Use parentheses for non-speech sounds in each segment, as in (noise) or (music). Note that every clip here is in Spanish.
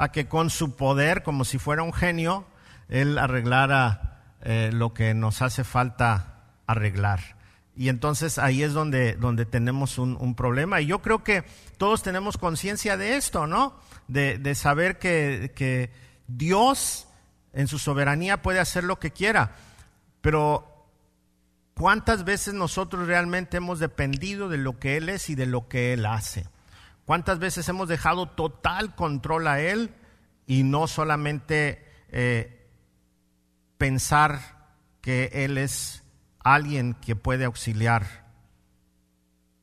a que con su poder, como si fuera un genio, Él arreglara eh, lo que nos hace falta arreglar. Y entonces ahí es donde, donde tenemos un, problema. Y yo creo que todos tenemos conciencia de esto, ¿no? De, saber que, que Dios en su soberanía puede hacer lo que quiera. Pero ¿cuántas veces nosotros realmente hemos dependido de lo que Él es y de lo que Él hace? ¿Cuántas veces hemos dejado total control a Él y no solamente eh, pensar que Él es alguien que puede auxiliar?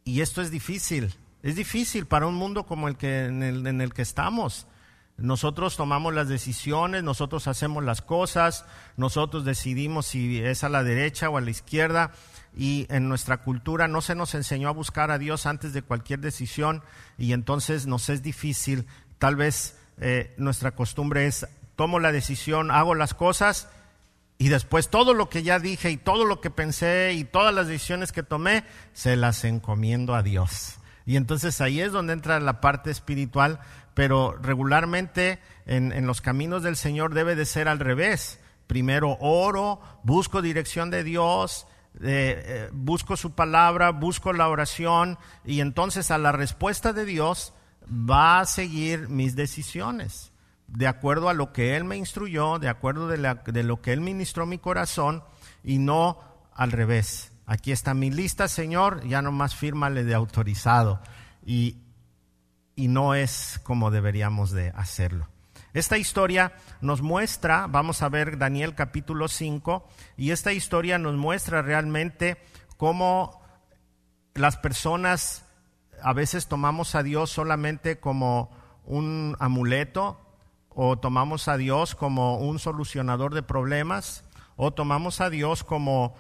Y esto es difícil, es difícil para un mundo como el que, en, el, en el que estamos. Nosotros tomamos las decisiones, nosotros hacemos las cosas, nosotros decidimos si es a la derecha o a la izquierda y en nuestra cultura no se nos enseñó a buscar a Dios antes de cualquier decisión y entonces nos es difícil, tal vez eh, nuestra costumbre es tomo la decisión, hago las cosas y después todo lo que ya dije y todo lo que pensé y todas las decisiones que tomé, se las encomiendo a Dios. Y entonces ahí es donde entra la parte espiritual, pero regularmente en, los caminos del Señor debe de ser al revés. Primero oro, busco dirección de Dios, eh, busco su palabra, busco la oración y entonces a la respuesta de Dios va a seguir mis decisiones, de acuerdo a lo que Él me instruyó, de acuerdo de, de lo que Él ministró mi corazón y no al revés. Aquí está mi lista, Señor, ya nomás fírmale de autorizado. Y, y no es como deberíamos de hacerlo. Esta historia nos muestra, vamos a ver Daniel capítulo 5, y esta historia nos muestra realmente cómo las personas a veces tomamos a Dios solamente como un amuleto, o tomamos a Dios como un solucionador de problemas, o tomamos a Dios como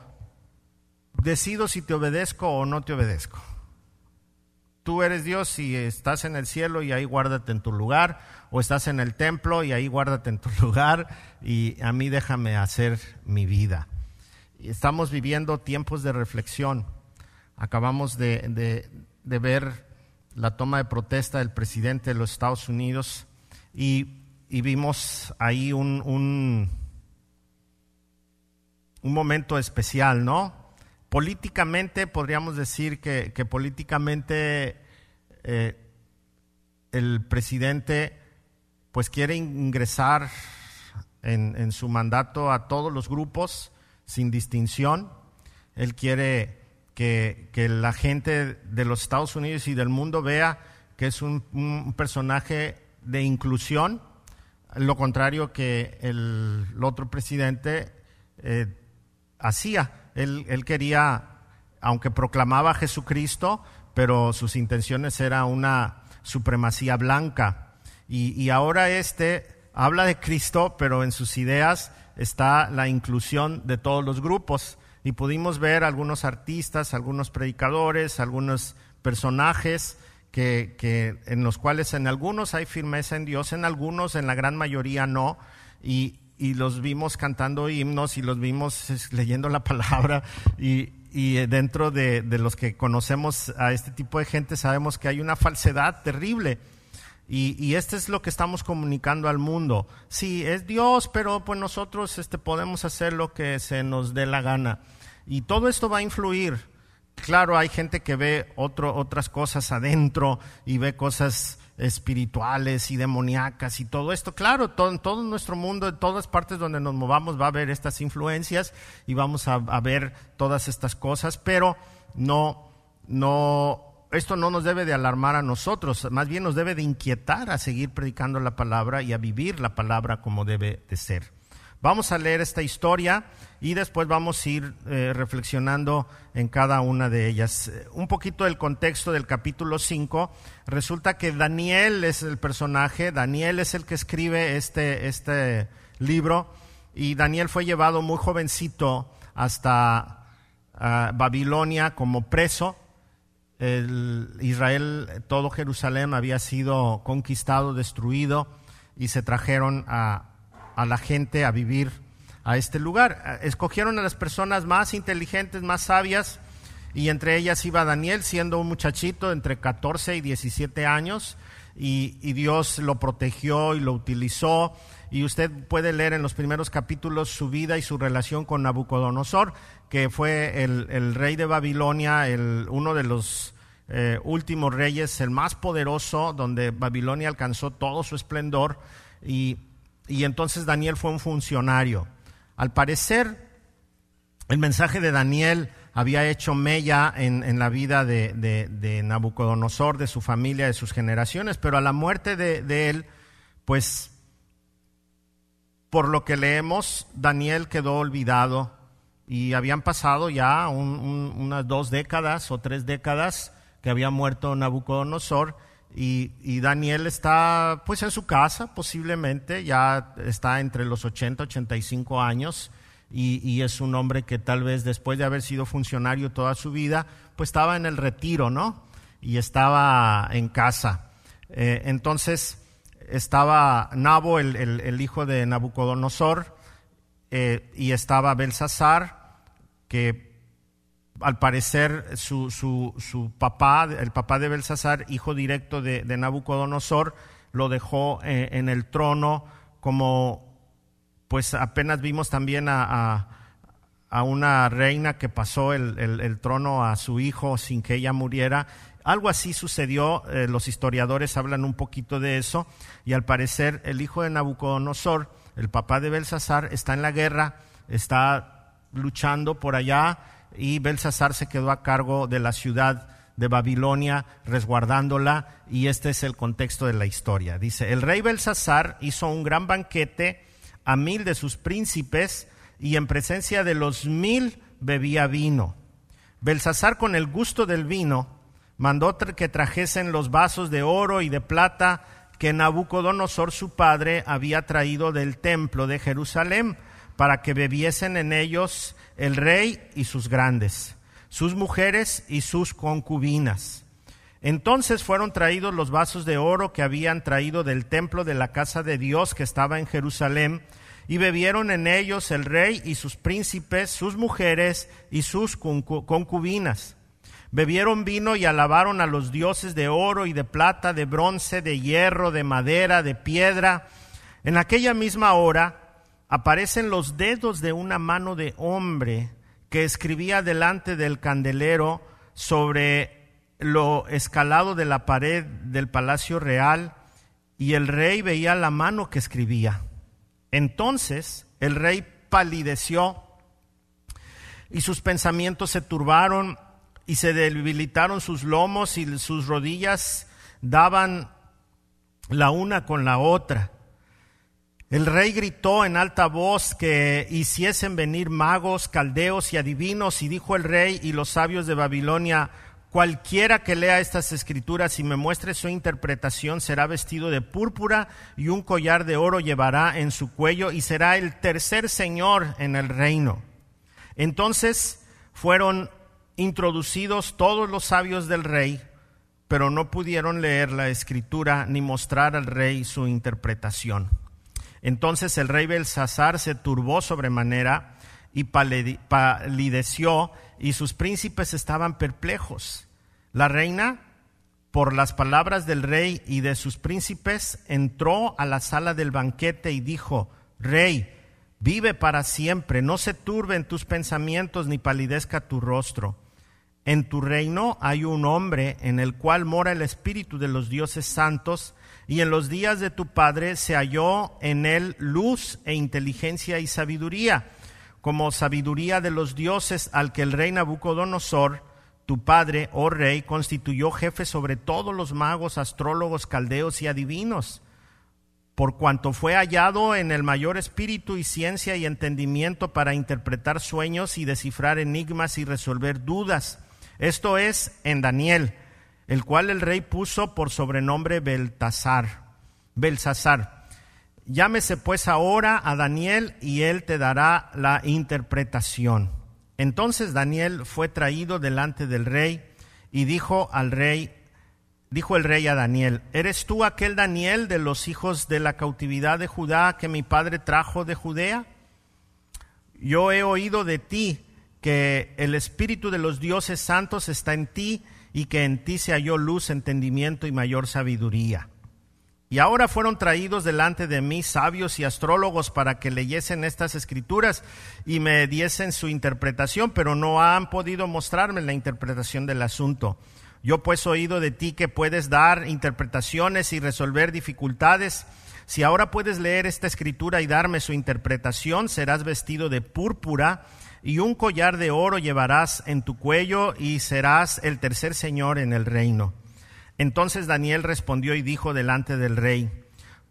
decido si te obedezco o no te obedezco tú eres Dios y estás en el cielo y ahí guárdate en tu lugar, o estás en el templo y ahí guárdate en tu (laughs) lugar y a mí déjame hacer mi vida. Estamos viviendo tiempos de reflexión. Acabamos de, ver la toma de protesta del presidente de los Estados Unidos y, vimos ahí un, un, momento especial, ¿no? Políticamente podríamos decir que, políticamente eh, el presidente pues quiere ingresar en, su mandato a todos los grupos sin distinción. Él quiere que, la gente de los Estados Unidos y del mundo vea que es un, personaje de inclusión, lo contrario que el, otro presidente eh, hacía él, quería, aunque proclamaba a Jesucristo, pero sus intenciones eran una supremacía blanca. Y, ahora este habla de Cristo, pero en sus ideas está la inclusión de todos los grupos. Y pudimos ver algunos artistas, algunos predicadores, algunos personajes que, en los cuales en algunos hay firmeza en Dios, en algunos, en la gran mayoría no. Y, y los vimos cantando himnos y los vimos leyendo la palabra (laughs) y, dentro de, los que conocemos a este tipo de gente sabemos que hay una falsedad terrible. Y, y esto es lo que estamos comunicando al mundo. Sí, es Dios, pero pues nosotros este, podemos hacer lo que se nos dé la gana. Y todo esto va a influir. Claro, hay gente que ve otro, otras cosas adentro y ve cosas espirituales y demoníacas y todo esto. Claro, todo, en todo nuestro mundo, en todas partes donde nos movamos va a haber estas influencias y vamos a, ver todas estas cosas, pero no, no, esto no nos debe de alarmar a nosotros, más bien nos debe de inquietar a seguir predicando la palabra y a vivir la palabra como debe de ser. Vamos a leer esta historia y después vamos a ir eh, reflexionando en cada una de ellas. Un poquito del contexto del capítulo 5. Resulta que Daniel es el personaje, Daniel es el que escribe este, este libro y Daniel fue llevado muy jovencito hasta ah, Babilonia como preso. Israel, todo Jerusalén había sido conquistado, destruido y se trajeron a, a la gente a vivir a este lugar. Escogieron a las personas más inteligentes, más sabias, y entre ellas iba Daniel, siendo un muchachito entre 14 y 17 años, y, y Dios lo protegió y lo utilizó. Y usted puede leer en los primeros capítulos su vida y su relación con Nabucodonosor, que fue el, el rey de Babilonia, el, uno de los eh, últimos reyes, el más poderoso, donde Babilonia alcanzó todo su esplendor. Y, y entonces Daniel fue un funcionario. Al parecer, el mensaje de Daniel había hecho mella en, en la vida de, de, Nabucodonosor, de su familia, de sus generaciones, pero a la muerte de, de, él, pues, por lo que leemos, Daniel quedó olvidado y habían pasado ya un, un, unas dos décadas o tres décadas que había muerto Nabucodonosor y, Daniel está pues en su casa posiblemente, ya está entre los 80, 85 años y, es un hombre que tal vez después de haber sido funcionario toda su vida, pues estaba en el retiro, ¿no? Y estaba en casa. Eh, entonces estaba Nabo, el, hijo de Nabucodonosor, eh, y estaba Belsasar, que al parecer su, su, su, papá, el papá de Belsasar, hijo directo de, Nabucodonosor, lo dejó eh, en el trono como pues apenas vimos también a, a, una reina que pasó el, el, el, trono a su hijo sin que ella muriera. Algo así sucedió, eh, los historiadores hablan un poquito de eso, y al parecer el hijo de Nabucodonosor, el papá de Belsasar, está en la guerra, está luchando por allá, y Belsasar se quedó a cargo de la ciudad de Babilonia, resguardándola, y este es el contexto de la historia. Dice, el rey Belsasar hizo un gran banquete, a mil de sus príncipes y en presencia de los mil bebía vino. Belsasar con el gusto del vino mandó que trajesen los vasos de oro y de plata que Nabucodonosor su padre había traído del templo de Jerusalén para que bebiesen en ellos el rey y sus grandes, sus mujeres y sus concubinas. Entonces fueron traídos los vasos de oro que habían traído del templo de la casa de Dios que estaba en Jerusalén, y bebieron en ellos el rey y sus príncipes, sus mujeres y sus concubinas. Bebieron vino y alabaron a los dioses de oro y de plata, de bronce, de hierro, de madera, de piedra. En aquella misma hora aparecen los dedos de una mano de hombre que escribía delante del candelero sobre lo escalado de la pared del palacio real y el rey veía la mano que escribía. Entonces el rey palideció y sus pensamientos se turbaron y se debilitaron sus lomos y sus rodillas daban la una con la otra. El rey gritó en alta voz que hiciesen venir magos, caldeos y adivinos, y dijo el rey y los sabios de Babilonia, Cualquiera que lea estas escrituras y me muestre su interpretación será vestido de púrpura y un collar de oro llevará en su cuello y será el tercer señor en el reino. Entonces fueron introducidos todos los sabios del rey, pero no pudieron leer la escritura ni mostrar al rey su interpretación. Entonces el rey Belsasar se turbó sobremanera y palideció y sus príncipes estaban perplejos. La reina, por las palabras del rey y de sus príncipes, entró a la sala del banquete y dijo, Rey, vive para siempre, no se turben tus pensamientos ni palidezca tu rostro. En tu reino hay un hombre en el cual mora el espíritu de los dioses santos, y en los días de tu padre se halló en él luz e inteligencia y sabiduría como sabiduría de los dioses al que el rey Nabucodonosor, tu padre, oh rey, constituyó jefe sobre todos los magos, astrólogos, caldeos y adivinos, por cuanto fue hallado en el mayor espíritu y ciencia y entendimiento para interpretar sueños y descifrar enigmas y resolver dudas. Esto es en Daniel, el cual el rey puso por sobrenombre Beltasar, Belsasar Llámese pues ahora a Daniel y él te dará la interpretación. Entonces Daniel fue traído delante del rey y dijo al rey, dijo el rey a Daniel, ¿eres tú aquel Daniel de los hijos de la cautividad de Judá que mi padre trajo de Judea? Yo he oído de ti que el espíritu de los dioses santos está en ti y que en ti se halló luz, entendimiento y mayor sabiduría. Y ahora fueron traídos delante de mí sabios y astrólogos para que leyesen estas escrituras y me diesen su interpretación, pero no han podido mostrarme la interpretación del asunto. Yo pues he oído de ti que puedes dar interpretaciones y resolver dificultades. Si ahora puedes leer esta escritura y darme su interpretación, serás vestido de púrpura y un collar de oro llevarás en tu cuello y serás el tercer señor en el reino. Entonces Daniel respondió y dijo delante del rey,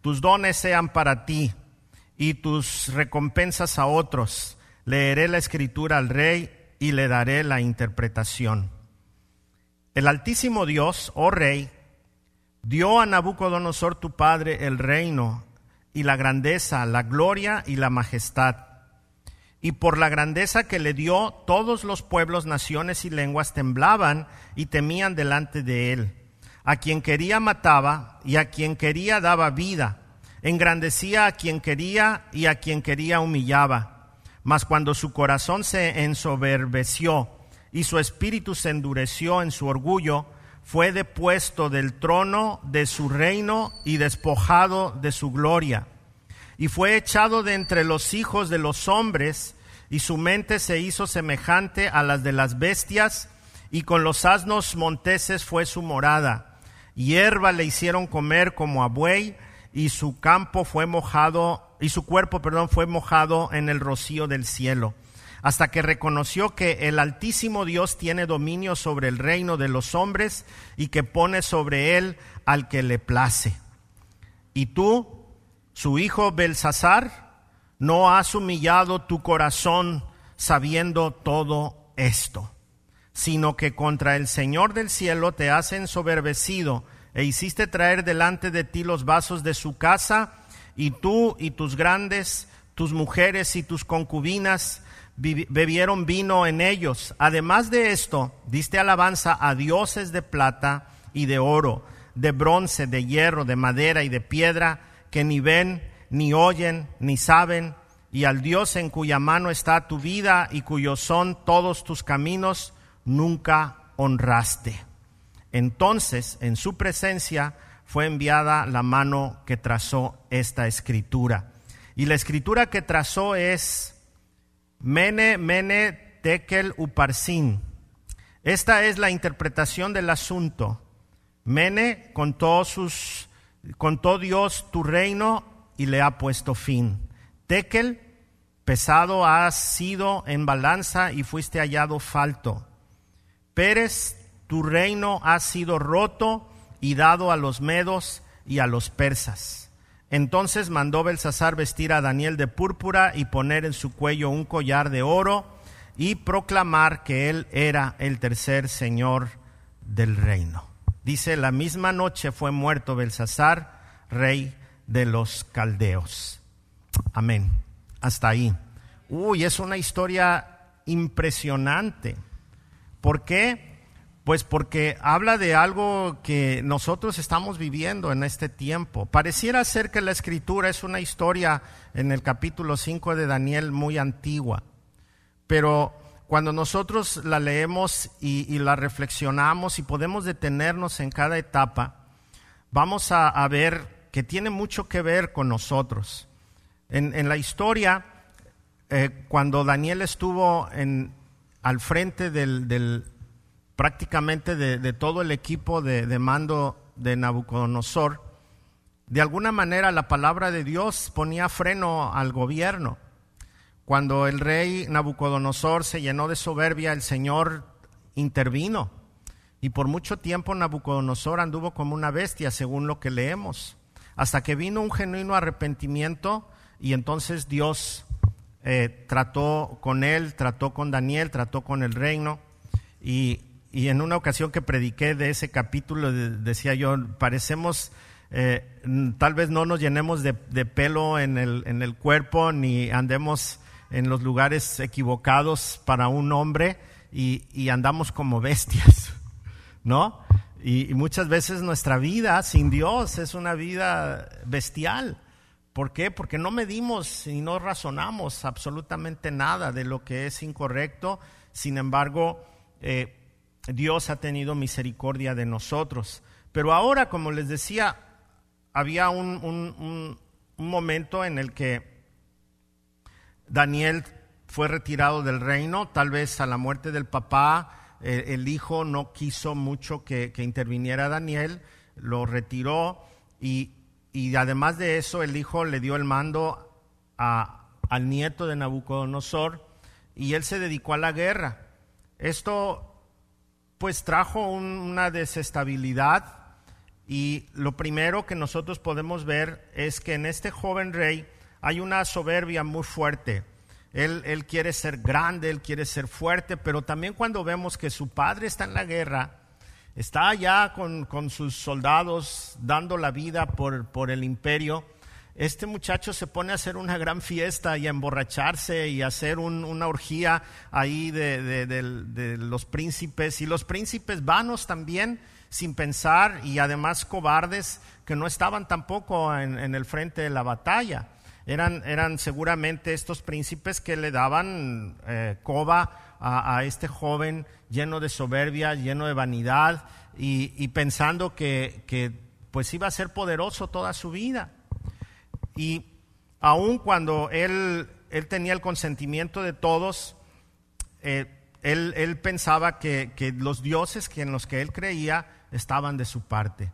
tus dones sean para ti y tus recompensas a otros. Leeré la escritura al rey y le daré la interpretación. El Altísimo Dios, oh rey, dio a Nabucodonosor tu padre el reino y la grandeza, la gloria y la majestad. Y por la grandeza que le dio, todos los pueblos, naciones y lenguas temblaban y temían delante de él a quien quería mataba y a quien quería daba vida. Engrandecía a quien quería y a quien quería humillaba. Mas cuando su corazón se ensoberbeció y su espíritu se endureció en su orgullo, fue depuesto del trono de su reino y despojado de su gloria. Y fue echado de entre los hijos de los hombres, y su mente se hizo semejante a las de las bestias, y con los asnos monteses fue su morada hierba le hicieron comer como a buey y su campo fue mojado y su cuerpo, perdón, fue mojado en el rocío del cielo, hasta que reconoció que el Altísimo Dios tiene dominio sobre el reino de los hombres y que pone sobre él al que le place. Y tú, su hijo Belsasar, no has humillado tu corazón sabiendo todo esto sino que contra el Señor del cielo te has ensoberbecido e hiciste traer delante de ti los vasos de su casa, y tú y tus grandes, tus mujeres y tus concubinas bebieron vino en ellos. Además de esto, diste alabanza a dioses de plata y de oro, de bronce, de hierro, de madera y de piedra, que ni ven, ni oyen, ni saben, y al Dios en cuya mano está tu vida y cuyos son todos tus caminos, nunca honraste. Entonces, en su presencia fue enviada la mano que trazó esta escritura. Y la escritura que trazó es Mene, Mene, Tekel, Uparsin. Esta es la interpretación del asunto. Mene contó, sus, contó Dios tu reino y le ha puesto fin. Tekel, pesado has sido en balanza y fuiste hallado falto. Pérez, tu reino ha sido roto y dado a los medos y a los persas. Entonces mandó Belsasar vestir a Daniel de púrpura y poner en su cuello un collar de oro y proclamar que él era el tercer señor del reino. Dice, la misma noche fue muerto Belsasar, rey de los caldeos. Amén. Hasta ahí. Uy, es una historia impresionante. ¿Por qué? Pues porque habla de algo que nosotros estamos viviendo en este tiempo. Pareciera ser que la escritura es una historia en el capítulo 5 de Daniel muy antigua, pero cuando nosotros la leemos y, la reflexionamos y podemos detenernos en cada etapa, vamos a, ver que tiene mucho que ver con nosotros. En, la historia, eh, cuando Daniel estuvo en, al frente del, prácticamente de, todo el equipo de, de mando de Nabucodonosor, de alguna manera la palabra de Dios ponía freno al gobierno. Cuando el rey Nabucodonosor se llenó de soberbia, el Señor intervino. Y por mucho tiempo Nabucodonosor anduvo como una bestia, según lo que leemos, hasta que vino un genuino arrepentimiento y entonces Dios eh, trató con él, trató con Daniel, trató con el reino. Y, en una ocasión que prediqué de ese capítulo, decía yo, parecemos, eh, tal vez no nos llenemos de, pelo en el, en el, cuerpo, ni andemos en los lugares equivocados para un hombre y, andamos como bestias, (laughs) ¿no? Y muchas veces nuestra vida sin Dios es una vida bestial. ¿Por qué? Porque no medimos y no razonamos absolutamente nada de lo que es incorrecto. Sin embargo, eh, Dios ha tenido misericordia de nosotros. Pero ahora, como les decía, había un, momento en el que Daniel fue retirado del reino, tal vez a la muerte del papá, el hijo no quiso mucho que, interviniera Daniel, lo retiró y, además de eso el hijo le dio el mando al nieto de Nabucodonosor y él se dedicó a la guerra. Esto pues trajo una desestabilidad y lo primero que nosotros podemos ver es que en este joven rey hay una soberbia muy fuerte. Él, quiere ser grande, él quiere ser fuerte, pero también cuando vemos que su padre está en la guerra, está allá con, sus soldados dando la vida por, el imperio, este muchacho se pone a hacer una gran fiesta y a emborracharse y a hacer una orgía ahí de los príncipes y los príncipes vanos también sin pensar y además cobardes que no estaban tampoco en, el frente de la batalla. Eran, eran, seguramente estos príncipes que le daban eh, coba a, este joven lleno de soberbia, lleno de vanidad y, pensando que, pues iba a ser poderoso toda su vida. Y aun cuando él, él tenía el consentimiento de todos, eh, él, pensaba que, que, los dioses en los que él creía estaban de su parte.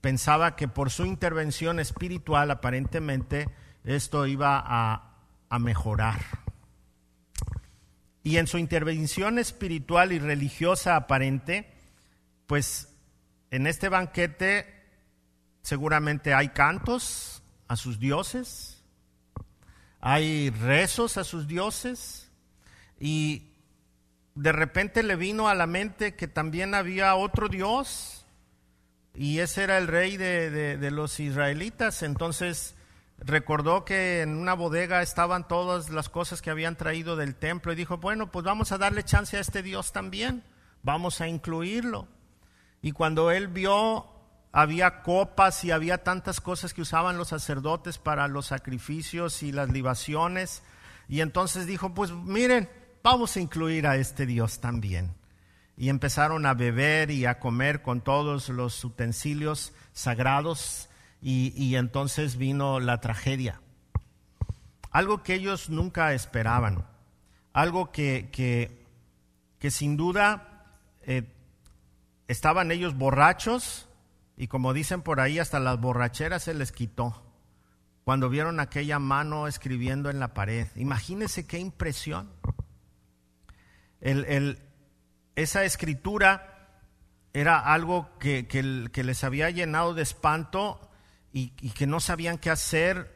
Pensaba que por su intervención espiritual aparentemente esto iba a, mejorar. Y en su intervención espiritual y religiosa aparente, pues en este banquete seguramente hay cantos a sus dioses, hay rezos a sus dioses y de repente le vino a la mente que también había otro Dios y ese era el rey de, los israelitas. Entonces recordó que en una bodega estaban todas las cosas que habían traído del templo y dijo, bueno, pues vamos a darle chance a este Dios también, vamos a incluirlo. Y cuando él vio, había copas y había tantas cosas que usaban los sacerdotes para los sacrificios y las libaciones, y entonces dijo, pues miren, vamos a incluir a este Dios también y empezaron a beber y a comer con todos los utensilios sagrados y, entonces vino la tragedia. Algo que ellos nunca esperaban, algo que, que, sin duda eh, estaban ellos borrachos y como dicen por ahí, hasta las borracheras se les quitó cuando vieron aquella mano escribiendo en la pared. Imagínense qué impresión. El, el, esa escritura era algo que, les había llenado de espanto y, que no sabían qué hacer.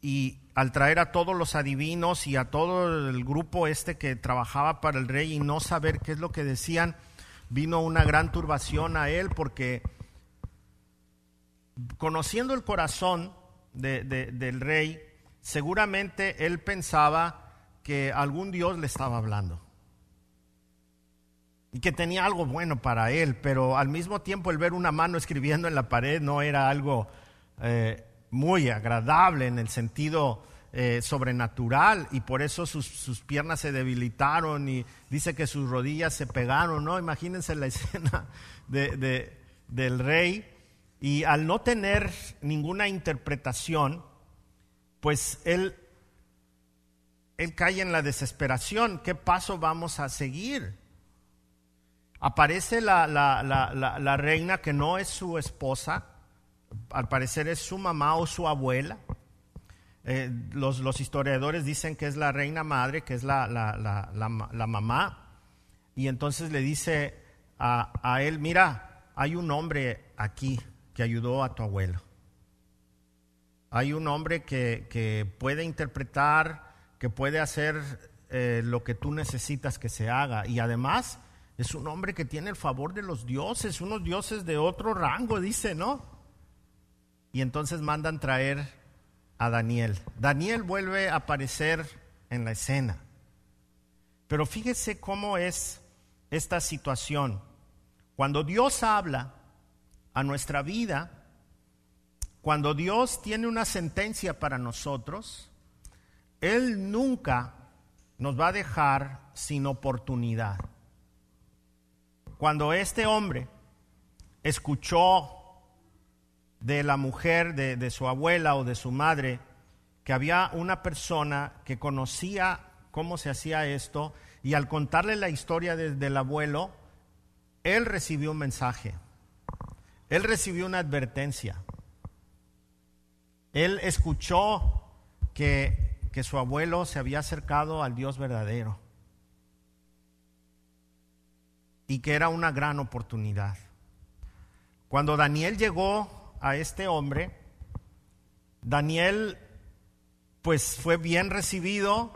Y al traer a todos los adivinos y a todo el grupo este que trabajaba para el rey y no saber qué es lo que decían, vino una gran turbación a él porque conociendo el corazón del rey, seguramente él pensaba que algún Dios le estaba hablando y que tenía algo bueno para él, pero al mismo tiempo el ver una mano escribiendo en la pared no era algo eh, muy agradable en el sentido eh, sobrenatural y por eso sus, piernas se debilitaron y dice que sus rodillas se pegaron, ¿no? Imagínense la (laughs) escena del rey y al no tener ninguna interpretación, pues él, él cae en la desesperación. ¿Qué paso vamos a seguir? Aparece la, reina que no es su esposa, al parecer es su mamá o su abuela. Eh, los, historiadores dicen que es la reina madre, que es la, mamá. Y entonces le dice a, él, mira, hay un hombre aquí que ayudó a tu abuelo. Hay un hombre que, puede interpretar, que puede hacer eh, lo que tú necesitas que se haga. Y además es un hombre que tiene el favor de los dioses, unos dioses de otro rango, dice, ¿no? Y entonces mandan traer a Daniel. Daniel vuelve a aparecer en la escena. Pero fíjese cómo es esta situación. Cuando Dios habla a nuestra vida, cuando Dios tiene una sentencia para nosotros, Él nunca nos va a dejar sin oportunidad cuando este hombre escuchó de la mujer, de, de su abuela o de su madre, que había una persona que conocía cómo se hacía esto y al contarle la historia del abuelo, él recibió un mensaje, él recibió una advertencia, él escuchó que, que su abuelo se había acercado al Dios verdadero y que era una gran oportunidad. Cuando Daniel llegó a este hombre, Daniel pues fue bien recibido,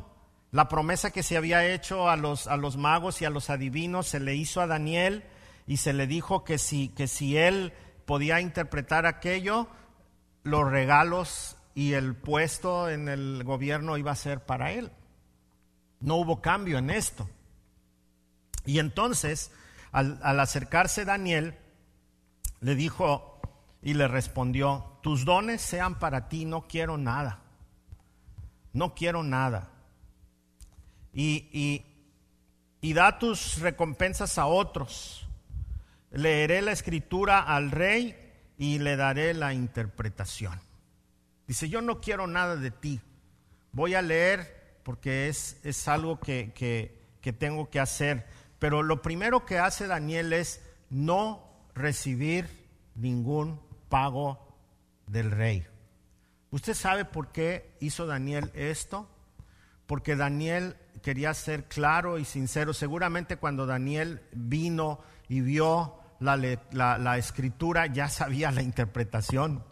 la promesa que se había hecho a los, a los magos y a los adivinos se le hizo a Daniel y se le dijo que si, que si él podía interpretar aquello, los regalos y el puesto en el gobierno iba a ser para él. No hubo cambio en esto. Y entonces, al, al acercarse Daniel, le dijo y le respondió, tus dones sean para ti, no quiero nada. No quiero nada y, y, da tus recompensas a otros. Leeré la escritura al rey y le daré la interpretación. Dice, yo no quiero nada de ti. Voy a leer porque es, es algo que, que, tengo que hacer. Pero lo primero que hace Daniel es no recibir ningún pago del rey. ¿Usted sabe por qué hizo Daniel esto? Porque Daniel quería ser claro y sincero. Seguramente cuando Daniel vino y vio la, escritura ya sabía la interpretación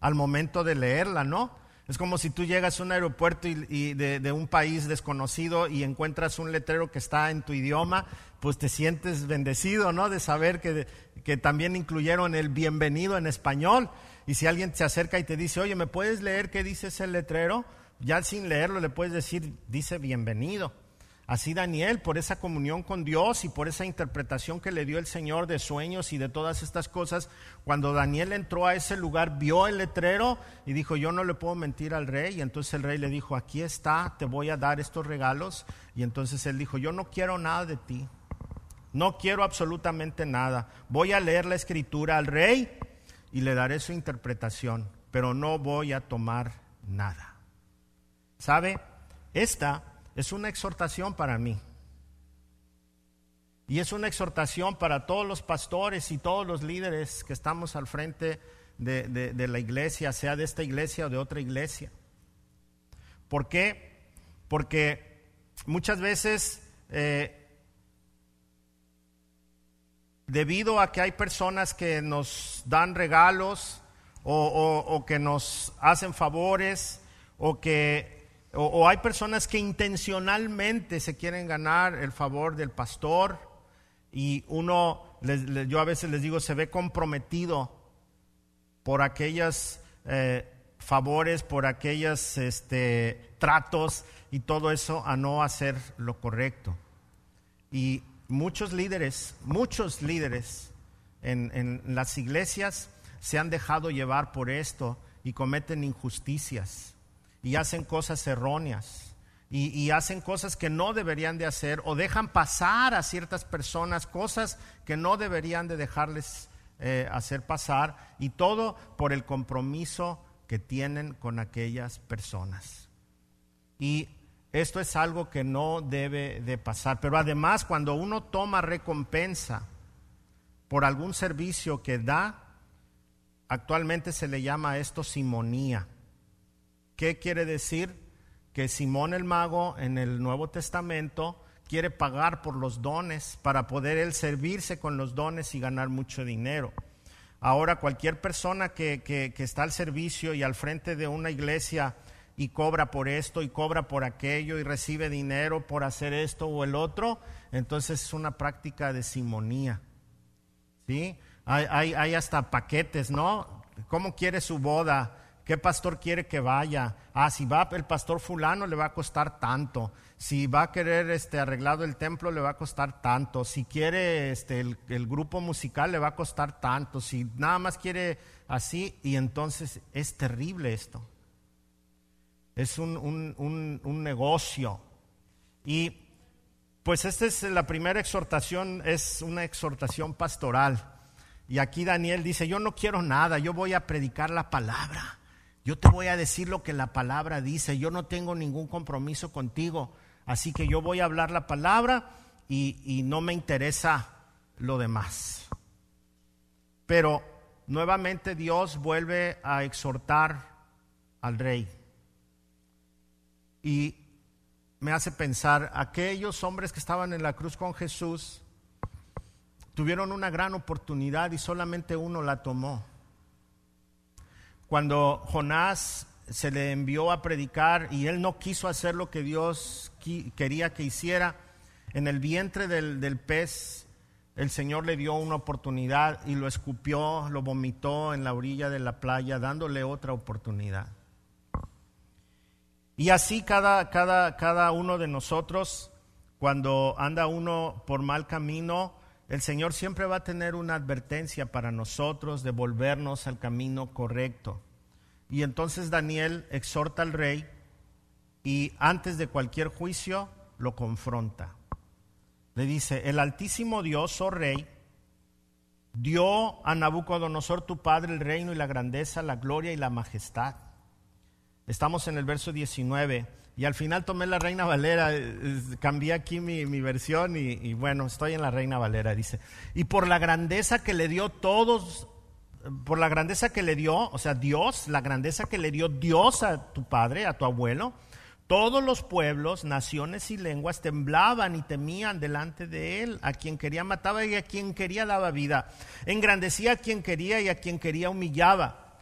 al momento de leerla, ¿no? Es como si tú llegas a un aeropuerto y, de, un país desconocido y encuentras un letrero que está en tu idioma, pues te sientes bendecido, ¿no? De saber que, que también incluyeron el bienvenido en español. Y si alguien se acerca y te dice, oye, ¿me puedes leer qué dice ese letrero? ya sin leerlo le puedes decir, dice bienvenido. Así Daniel, por esa comunión con Dios y por esa interpretación que le dio el Señor de sueños y de todas estas cosas, cuando Daniel entró a ese lugar, vio el letrero y dijo, yo no le puedo mentir al rey. Y entonces el rey le dijo, aquí está, te voy a dar estos regalos. Y entonces él dijo, yo no quiero nada de ti, no quiero absolutamente nada. Voy a leer la escritura al rey y le daré su interpretación, pero no voy a tomar nada. ¿Sabe? Esta es una exhortación para mí. Y es una exhortación para todos los pastores y todos los líderes que estamos al frente de, la iglesia, sea de esta iglesia o de otra iglesia. ¿Por qué? Porque muchas veces, eh, debido a que hay personas que nos dan regalos o que nos hacen favores o que o, hay personas que intencionalmente se quieren ganar el favor del pastor y uno, yo a veces les digo, se ve comprometido por aquellos eh, favores, por aquellos este, tratos y todo eso a no hacer lo correcto. Y muchos líderes, muchos líderes en, en las iglesias se han dejado llevar por esto y cometen injusticias y hacen cosas erróneas y, hacen cosas que no deberían de hacer o dejan pasar a ciertas personas cosas que no deberían de dejarles eh, hacer pasar y todo por el compromiso que tienen con aquellas personas. Y esto es algo que no debe de pasar. Pero además cuando uno toma recompensa por algún servicio que da, actualmente se le llama esto simonía. ¿Qué quiere decir? Que Simón el mago en el Nuevo Testamento quiere pagar por los dones para poder él servirse con los dones y ganar mucho dinero. Ahora cualquier persona que, que, está al servicio y al frente de una iglesia y cobra por esto y cobra por aquello y recibe dinero por hacer esto o el otro, entonces es una práctica de simonía. ¿Sí? Hay, hay, hay hasta paquetes, ¿no? ¿Cómo quiere su boda? ¿Qué pastor quiere que vaya? Ah, si va el pastor fulano le va a costar tanto. Si va a querer este, arreglado el templo le va a costar tanto. Si quiere este, el, grupo musical le va a costar tanto. Si nada más quiere así, y entonces es terrible esto. Es un, un negocio. Y pues esta es la primera exhortación, es una exhortación pastoral. Y aquí Daniel dice, yo no quiero nada, yo voy a predicar la palabra. Yo te voy a decir lo que la palabra dice, yo no tengo ningún compromiso contigo, así que yo voy a hablar la palabra y, y no me interesa lo demás. Pero nuevamente Dios vuelve a exhortar al rey. Y me hace pensar, aquellos hombres que estaban en la cruz con Jesús tuvieron una gran oportunidad y solamente uno la tomó. Cuando Jonás se le envió a predicar y él no quiso hacer lo que Dios quería que hiciera, en el vientre del, del pez el Señor le dio una oportunidad y lo escupió, lo vomitó en la orilla de la playa, dándole otra oportunidad. Y así cada, cada, cada uno de nosotros, cuando anda uno por mal camino, el Señor siempre va a tener una advertencia para nosotros de volvernos al camino correcto. Y entonces Daniel exhorta al rey y antes de cualquier juicio lo confronta le dice, el altísimo Dios, oh rey, dio a Nabucodonosor tu padre el reino y la grandeza, la gloria y la majestad. Estamos en el verso 19 y al final tomé la Reina Valera, cambié aquí mi, versión y, y, bueno, estoy en la Reina Valera, dice. Y por la grandeza que le dio todos, por la grandeza que le dio, o sea, Dios, la grandeza que le dio Dios a tu padre, a tu abuelo, todos los pueblos, naciones y lenguas temblaban y temían delante de él. A quien quería mataba y a quien quería daba vida. Engrandecía a quien quería y a quien quería humillaba.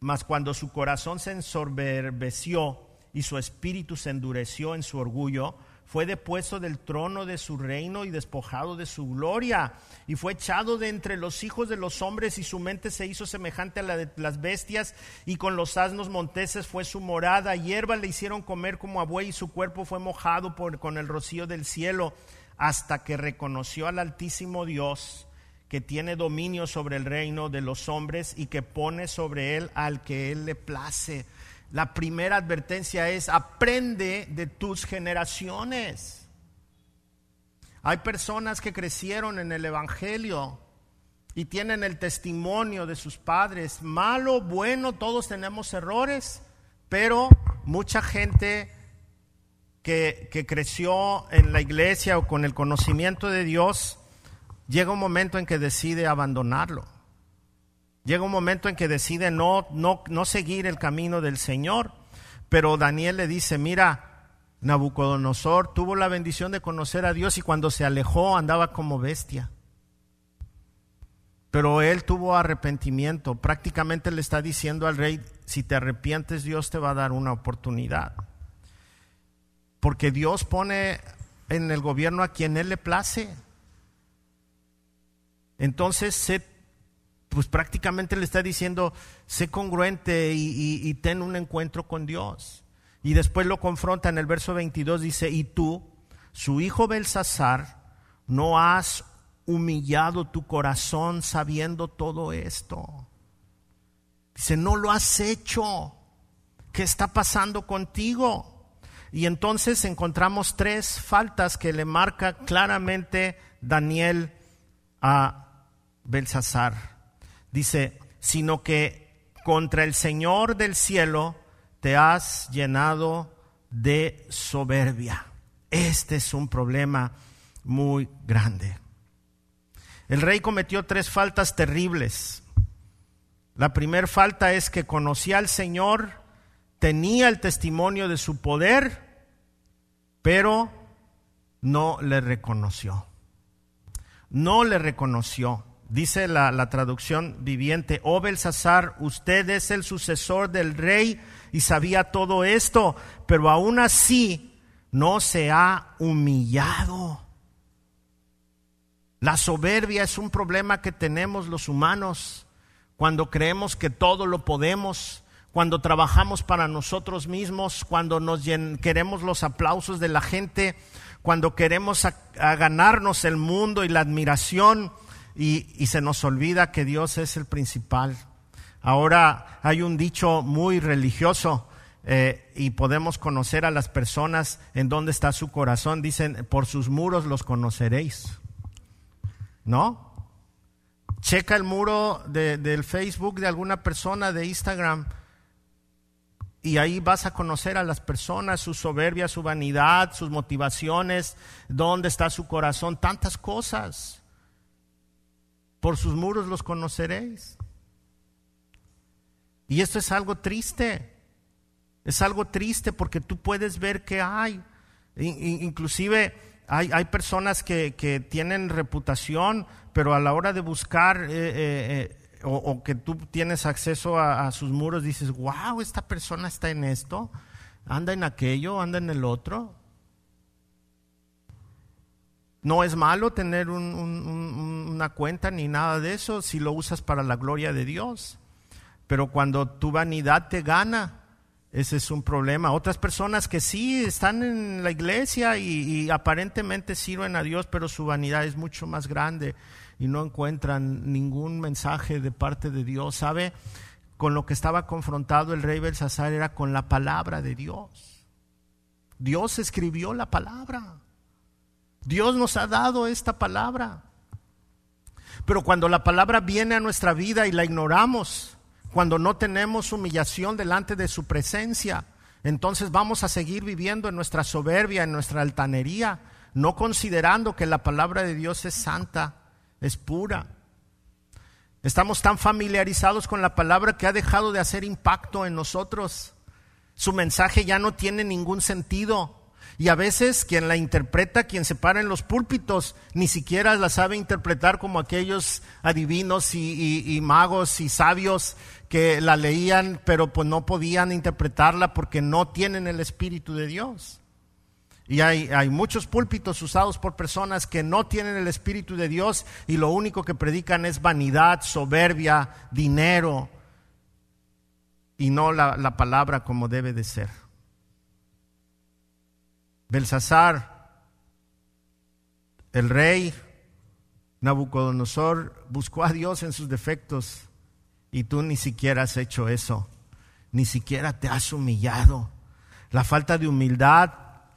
Mas cuando su corazón se ensorberbeció y su espíritu se endureció en su orgullo, fue depuesto del trono de su reino y despojado de su gloria, y fue echado de entre los hijos de los hombres, y su mente se hizo semejante a la de las bestias, y con los asnos monteses fue su morada, hierba le hicieron comer como a buey, y su cuerpo fue mojado con el rocío del cielo, hasta que reconoció al Altísimo Dios, que tiene dominio sobre el reino de los hombres, y que pone sobre él al que él le place la primera advertencia es, aprende de tus generaciones. Hay personas que crecieron en el Evangelio y tienen el testimonio de sus padres. Malo, bueno, todos tenemos errores, pero mucha gente que, creció en la iglesia o con el conocimiento de Dios, llega un momento en que decide abandonarlo. Llega un momento en que decide no, no, no seguir el camino del Señor, pero Daniel le dice, mira, Nabucodonosor tuvo la bendición de conocer a Dios y cuando se alejó andaba como bestia. Pero él tuvo arrepentimiento. Prácticamente le está diciendo al rey, si te arrepientes Dios te va a dar una oportunidad. Porque Dios pone en el gobierno a quien Él le place. Entonces, sé pues prácticamente le está diciendo, sé congruente y, ten un encuentro con Dios. Y después lo confronta en el verso 22, dice, y tú, su hijo Belsasar, no has humillado tu corazón sabiendo todo esto. Dice, no lo has hecho. ¿Qué está pasando contigo? Y entonces encontramos tres faltas que le marca claramente Daniel a Belsasar. Dice, sino que contra el Señor del cielo te has llenado de soberbia. Este es un problema muy grande. El rey cometió tres faltas terribles. La primera falta es que conocía al Señor, tenía el testimonio de su poder, pero no le reconoció. No le reconoció. Dice la, traducción viviente, oh Belsasar, usted es el sucesor del rey y sabía todo esto, pero aún así no se ha humillado. La soberbia es un problema que tenemos los humanos cuando creemos que todo lo podemos, cuando trabajamos para nosotros mismos, cuando nos queremos los aplausos de la gente, cuando queremos ganarnos el mundo y la admiración y, se nos olvida que Dios es el principal. Ahora hay un dicho muy religioso eh, y podemos conocer a las personas en dónde está su corazón. Dicen, por sus muros los conoceréis. ¿No? checa el muro del Facebook de alguna persona, de Instagram, y ahí vas a conocer a las personas, su soberbia, su vanidad, sus motivaciones, dónde está su corazón, tantas cosas. Por sus muros los conoceréis. Y esto es algo triste. Es algo triste porque tú puedes ver que hay. Inclusive hay, hay personas que, que, tienen reputación, pero a la hora de buscar eh, eh, eh o, que tú tienes acceso a, sus muros, dices, wow, esta persona está en esto, anda en aquello, anda en el otro. No es malo tener una cuenta ni nada de eso si lo usas para la gloria de Dios. Pero cuando tu vanidad te gana, ese es un problema. Otras personas que sí están en la iglesia y aparentemente sirven a Dios, pero su vanidad es mucho más grande y no encuentran ningún mensaje de parte de Dios. ¿Sabe? Con lo que estaba confrontado el rey Belsasar era con la palabra de Dios. Dios escribió la palabra. Dios nos ha dado esta palabra. Pero cuando la palabra viene a nuestra vida y la ignoramos, cuando no tenemos humillación delante de su presencia, entonces vamos a seguir viviendo en nuestra soberbia, en nuestra altanería, no considerando que la palabra de Dios es santa es pura. Estamos tan familiarizados con la palabra que ha dejado de hacer impacto en nosotros. Su mensaje ya no tiene ningún sentido. Y a veces quien la interpreta, quien se para en los púlpitos, ni siquiera la sabe interpretar como aquellos adivinos y, magos y sabios que la leían, pero pues no podían interpretarla porque no tienen el Espíritu de Dios. Y hay, muchos púlpitos usados por personas que no tienen el Espíritu de Dios y lo único que predican es vanidad, soberbia, dinero y no la, la palabra como debe de ser. Belsasar, el rey Nabucodonosor, buscó a Dios en sus defectos y tú ni siquiera has hecho eso, ni siquiera te has humillado. La falta de humildad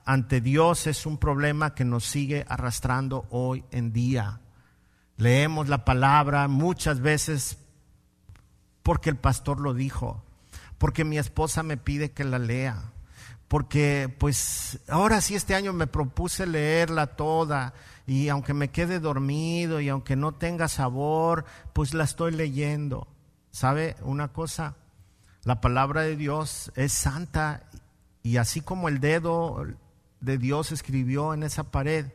ante Dios es un problema que nos sigue arrastrando hoy en día. Leemos la palabra muchas veces porque el pastor lo dijo, porque mi esposa me pide que la lea, porque pues ahora sí este año me propuse leerla toda y aunque me quede dormido y aunque no tenga sabor, pues la estoy leyendo. ¿Sabe una cosa? La palabra de Dios es santa y así como el dedo de Dios escribió en esa pared.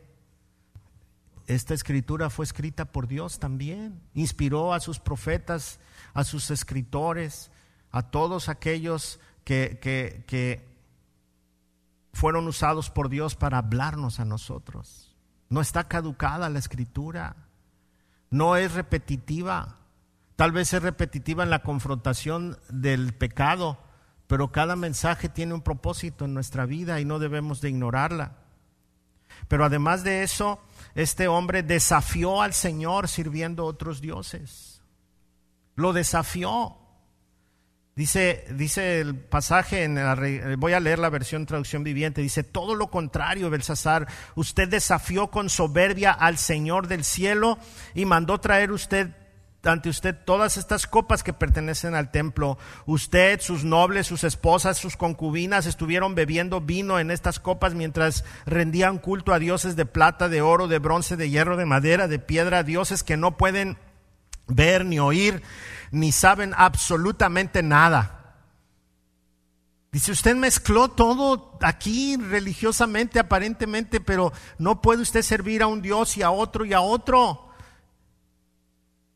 Esta escritura fue escrita por Dios también. Inspiró a sus profetas, a sus escritores, a todos aquellos que, que, que fueron usados por Dios para hablarnos a nosotros. No está caducada la escritura. No es repetitiva. Tal vez es repetitiva en la confrontación del pecado, pero cada mensaje tiene un propósito en nuestra vida y no debemos de ignorarla. Pero además de eso, este hombre desafió al Señor sirviendo a otros dioses. Lo desafió. Dice, dice el pasaje, en voy a leer la versión traducción viviente, dice, todo lo contrario, Belsasar, usted desafió con soberbia al Señor del cielo y mandó traer usted ante usted todas estas copas que pertenecen al templo. Usted, sus nobles, sus esposas, sus concubinas estuvieron bebiendo vino en estas copas mientras rendían culto a dioses de plata, de oro, de bronce, de hierro, de madera, de piedra, dioses que no pueden ver ni oír, ni saben absolutamente nada. Dice, usted mezcló todo aquí religiosamente, aparentemente, pero no puede usted servir a un Dios y a otro y a otro.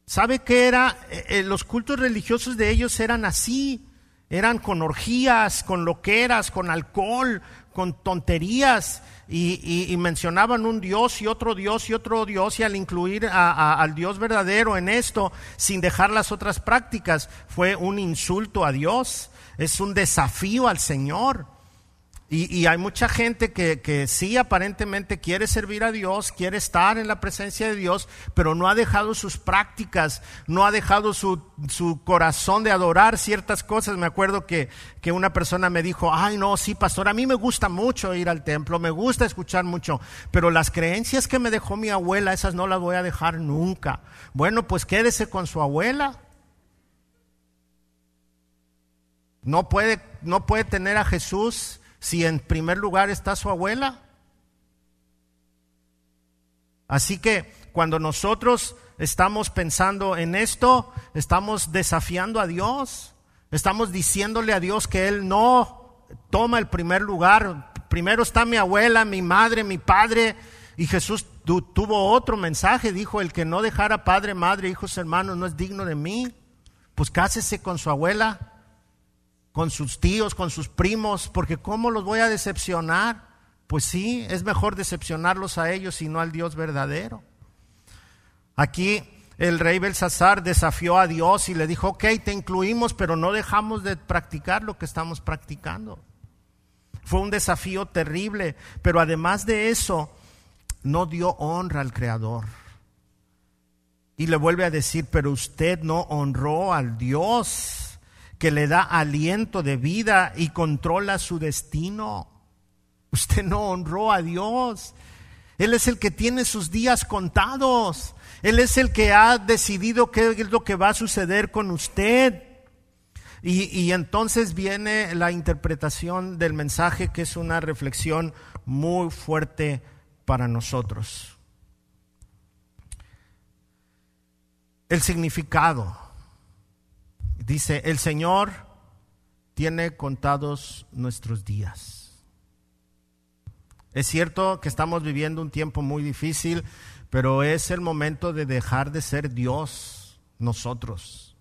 ¿Sabe qué era? Eh, eh, los cultos religiosos de ellos eran así, eran con orgías, con loqueras, con alcohol, con tonterías, y, mencionaban un Dios y otro Dios y otro Dios, y al incluir al Dios verdadero en esto, sin dejar las otras prácticas, fue un insulto a Dios, es un desafío al Señor. Y, hay mucha gente que, que, sí aparentemente quiere servir a Dios, quiere estar en la presencia de Dios, pero no ha dejado sus prácticas, no ha dejado su, su corazón de adorar ciertas cosas. Me acuerdo que, que, una persona me dijo, ay no, sí, pastor, a mí me gusta mucho ir al templo, me gusta escuchar mucho, pero las creencias que me dejó mi abuela, esas no las voy a dejar nunca. Bueno, pues quédese con su abuela. No puede, no puede tener a Jesús si en primer lugar está su abuela? Así que cuando nosotros estamos pensando en esto, estamos desafiando a Dios, estamos diciéndole a Dios que Él no toma el primer lugar. Primero está mi abuela, mi madre, mi padre, y Jesús tuvo otro mensaje, dijo, el que no dejara padre, madre, hijos, hermanos, no es digno de mí. Pues cásese con su abuela, con sus tíos, con sus primos, porque ¿cómo los voy a decepcionar? Pues sí, es mejor decepcionarlos a ellos y no al Dios verdadero. Aquí el rey Belsasar desafió a Dios y le dijo, ok, te incluimos, pero no dejamos de practicar lo que estamos practicando. Fue un desafío terrible, pero además de eso, no dio honra al Creador. Y le vuelve a decir, pero usted no honró al Dios que le da aliento de vida y controla su destino. Usted no honró a Dios. Él es el que tiene sus días contados. Él es el que ha decidido qué es lo que va a suceder con usted. Y, y, entonces viene la interpretación del mensaje que es una reflexión muy fuerte para nosotros. El significado Dice, el Señor tiene contados nuestros días. Es cierto que estamos viviendo un tiempo muy difícil, pero es el momento de dejar de ser Dios nosotros.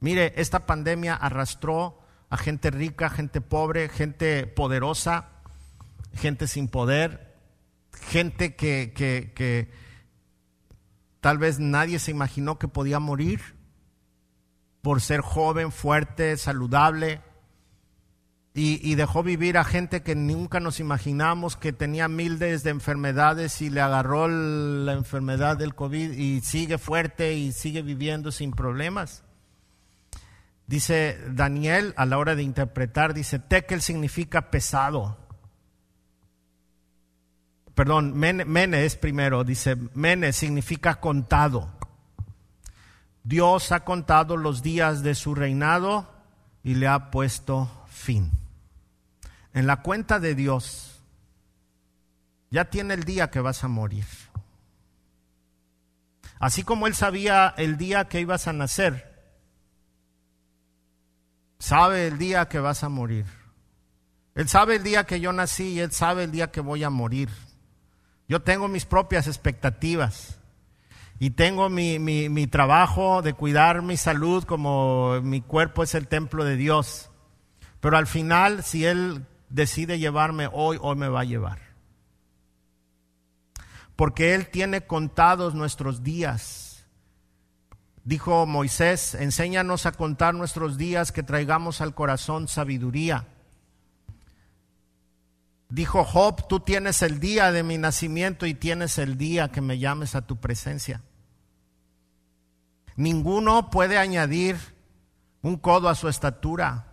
Mire, esta pandemia arrastró a gente rica, gente pobre, gente poderosa, gente sin poder, gente que, que, que tal vez nadie se imaginó que podía morir por ser joven, fuerte, saludable. Y, dejó vivir a gente que nunca nos imaginamos que tenía miles de enfermedades y le agarró la enfermedad del COVID y sigue fuerte y sigue viviendo sin problemas. Dice Daniel a la hora de interpretar, dice, tekel significa pesado. Perdón, mene, mene es primero, dice, mene significa contado. Dios ha contado los días de su reinado y le ha puesto fin. En la cuenta de Dios ya tiene el día que vas a morir. Así como Él sabía el día que ibas a nacer, sabe el día que vas a morir. Él sabe el día que yo nací y Él sabe el día que voy a morir. Yo tengo mis propias expectativas y tengo mi, mi, trabajo de cuidar mi salud como mi cuerpo es el templo de Dios. Pero al final, si Él decide llevarme hoy, hoy me va a llevar. Porque Él tiene contados nuestros días. Dijo Moisés, enséñanos a contar nuestros días que traigamos al corazón sabiduría. Dijo Job, tú tienes el día de mi nacimiento y tienes el día que me llames a tu presencia. Ninguno puede añadir un codo a su estatura.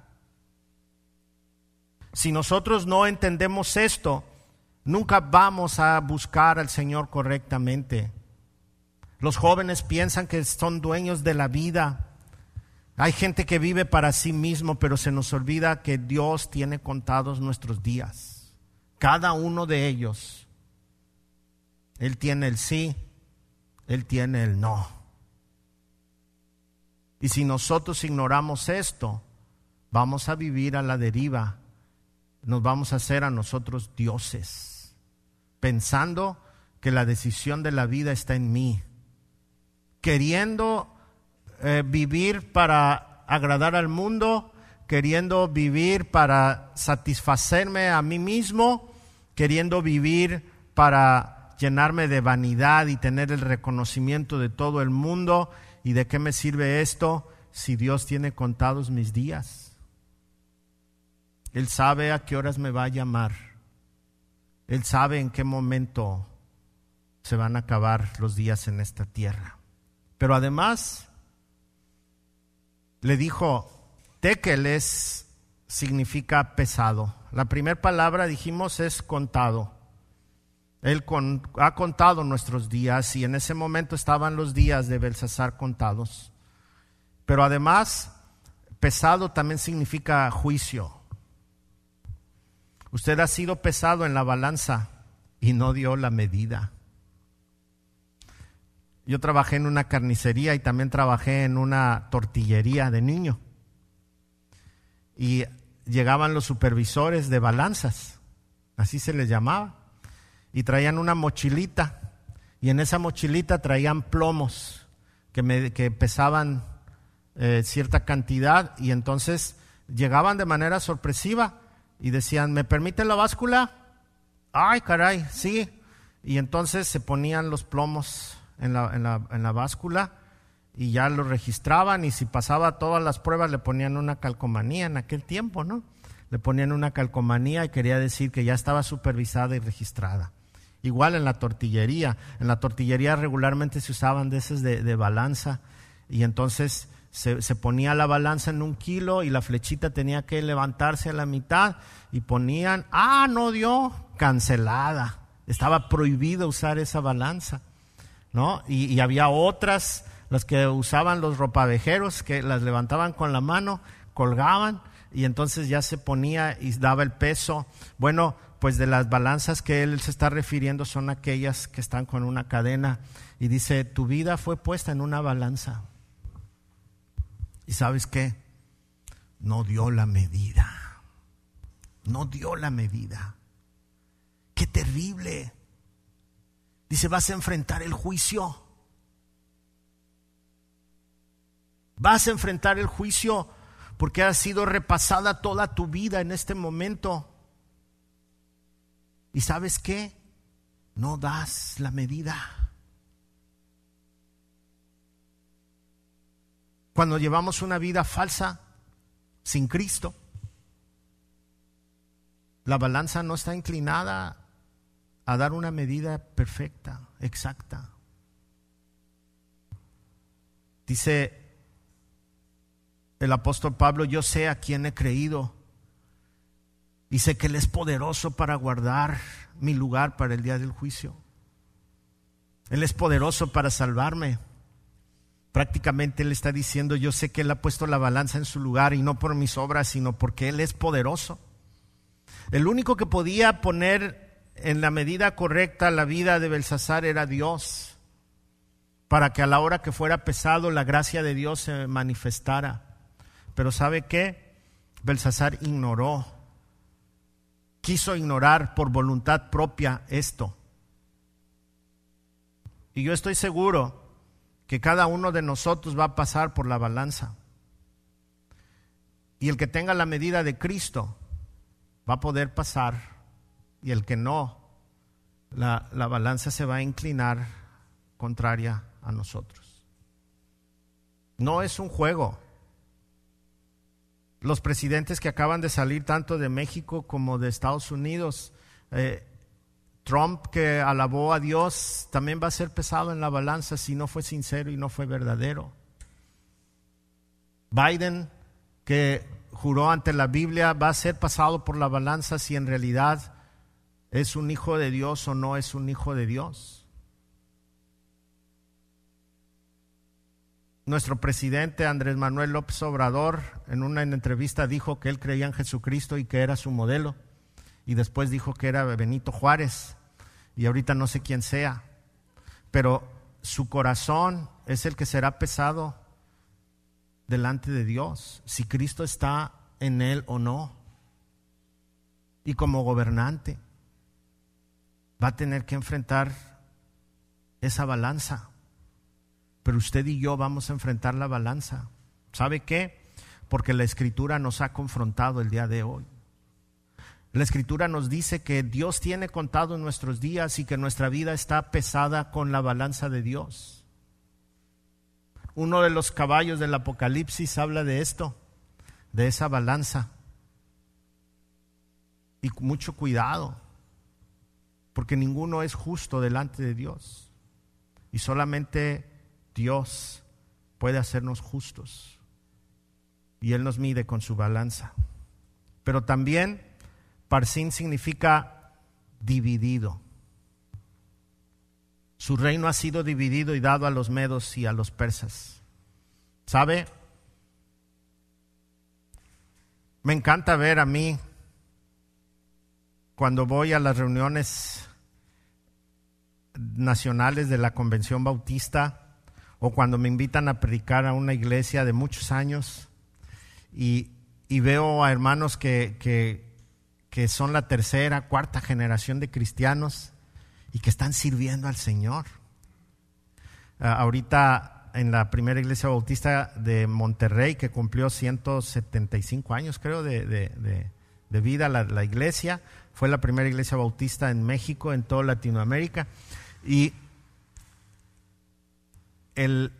Si nosotros no entendemos esto, nunca vamos a buscar al Señor correctamente. Los jóvenes piensan que son dueños de la vida. Hay gente que vive para sí mismo, pero se nos olvida que Dios tiene contados nuestros días. Cada uno de ellos. Él tiene el sí, Él tiene el no. Y si nosotros ignoramos esto, vamos a vivir a la deriva, nos vamos a hacer a nosotros dioses, pensando que la decisión de la vida está en mí, queriendo eh, vivir para agradar al mundo, queriendo vivir para satisfacerme a mí mismo, queriendo vivir para llenarme de vanidad y tener el reconocimiento de todo el mundo ¿Y de qué me sirve esto si Dios tiene contados mis días? Él sabe a qué horas me va a llamar. Él sabe en qué momento se van a acabar los días en esta tierra. Pero además le dijo, tekel es, significa pesado. La primera palabra, dijimos, es contado. Él ha contado nuestros días y en ese momento estaban los días de Belsasar contados. Pero además, pesado también significa juicio. Usted ha sido pesado en la balanza y no dio la medida. Yo trabajé en una carnicería y también trabajé en una tortillería de niño. Y llegaban los supervisores de balanzas, así se les llamaba y traían una mochilita y en esa mochilita traían plomos que, que pesaban eh, cierta cantidad y entonces llegaban de manera sorpresiva y decían, ¿me permite la báscula? Ay, caray, sí. Y entonces se ponían los plomos en la, en la, en la báscula y ya lo registraban y si pasaba todas las pruebas le ponían una calcomanía en aquel tiempo, ¿no? Le ponían una calcomanía y quería decir que ya estaba supervisada y registrada. Igual en la tortillería. En la tortillería regularmente se usaban de esas de, balanza y entonces se, se, ponía la balanza en un kilo y la flechita tenía que levantarse a la mitad y ponían, ah, no dio, cancelada. Estaba prohibido usar esa balanza. ¿no? Y, y había otras, las que usaban los ropavejeros, que las levantaban con la mano, colgaban y entonces ya se ponía y daba el peso. Bueno, pues de las balanzas que él se está refiriendo son aquellas que están con una cadena y dice, tu vida fue puesta en una balanza. ¿Y sabes qué? No dio la medida. No dio la medida. Qué terrible. Dice, vas a enfrentar el juicio. Vas a enfrentar el juicio porque ha sido repasada toda tu vida en este momento. ¿Y sabes qué? No das la medida. Cuando llevamos una vida falsa, sin Cristo, la balanza no está inclinada a dar una medida perfecta, exacta. Dice el apóstol Pablo, yo sé a quién he creído Dice que Él es poderoso para guardar mi lugar para el día del juicio. Él es poderoso para salvarme. Prácticamente Él está diciendo, yo sé que Él ha puesto la balanza en su lugar y no por mis obras, sino porque Él es poderoso. El único que podía poner en la medida correcta la vida de Belsasar era Dios, para que a la hora que fuera pesado la gracia de Dios se manifestara. Pero ¿sabe qué? Belsasar ignoró quiso ignorar por voluntad propia esto. Y yo estoy seguro que cada uno de nosotros va a pasar por la balanza. Y el que tenga la medida de Cristo va a poder pasar. Y el que no, la, la balanza se va a inclinar contraria a nosotros. No es un juego los presidentes que acaban de salir tanto de México como de Estados Unidos. Eh, Trump que alabó a Dios también va a ser pesado en la balanza si no fue sincero y no fue verdadero. Biden que juró ante la Biblia va a ser pasado por la balanza si en realidad es un hijo de Dios o no es un hijo de Dios. Nuestro presidente Andrés Manuel López Obrador en una entrevista dijo que él creía en Jesucristo y que era su modelo. Y después dijo que era Benito Juárez. Y ahorita no sé quién sea. Pero su corazón es el que será pesado delante de Dios. Si Cristo está en él o no. Y como gobernante va a tener que enfrentar esa balanza pero usted y yo vamos a enfrentar la balanza. ¿Sabe qué? Porque la escritura nos ha confrontado el día de hoy. La escritura nos dice que Dios tiene contado nuestros días y que nuestra vida está pesada con la balanza de Dios. Uno de los caballos del Apocalipsis habla de esto, de esa balanza. y mucho cuidado, porque ninguno es justo delante de Dios. Y solamente Dios puede hacernos justos. Y Él nos mide con su balanza. Pero también Parsin significa dividido. Su reino ha sido dividido y dado a los medos y a los persas. ¿Sabe? Me encanta ver a mí cuando voy a las reuniones nacionales de la Convención Bautista o cuando me invitan a predicar a una iglesia de muchos años y, veo a hermanos que, que, son la tercera, cuarta generación de cristianos y que están sirviendo al Señor. Ah, ahorita en la primera iglesia bautista de Monterrey, que cumplió 175 años, creo, de, vida la, la, iglesia, fue la primera iglesia bautista en México, en toda Latinoamérica. Y el,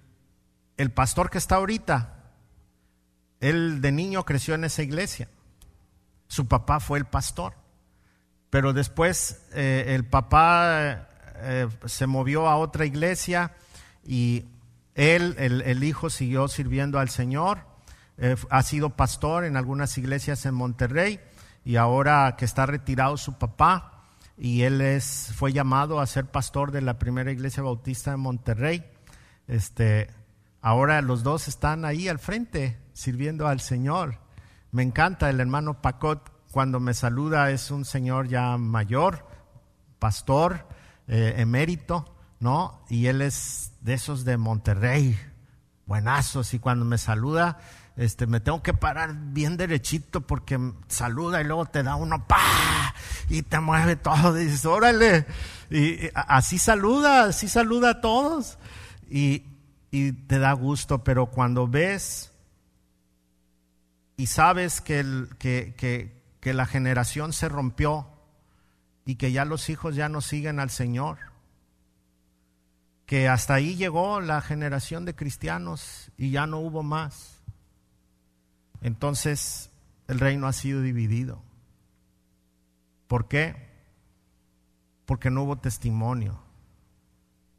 el pastor que está ahorita, él de niño creció en esa iglesia. Su papá fue el pastor. Pero después eh, el papá eh, se movió a otra iglesia y él, el, hijo, siguió sirviendo al Señor. Eh, ha sido pastor en algunas iglesias en Monterrey y ahora que está retirado su papá y él es, fue llamado a ser pastor de la primera iglesia bautista de Monterrey. Este, ahora los dos están ahí al frente sirviendo al Señor. Me encanta el hermano Pacot cuando me saluda, es un señor ya mayor, pastor, eh, emérito, ¿no? Y él es de esos de Monterrey, buenazos, y cuando me saluda, este, me tengo que parar bien derechito porque saluda y luego te da uno, ¡pa! Y te mueve todo, y dices, órale. Y, así saluda, así saluda a todos. Y, y te da gusto, pero cuando ves y sabes que, el, que, que, que la generación se rompió y que ya los hijos ya no siguen al Señor, que hasta ahí llegó la generación de cristianos y ya no hubo más. Entonces el reino ha sido dividido. ¿Por qué? Porque no hubo testimonio,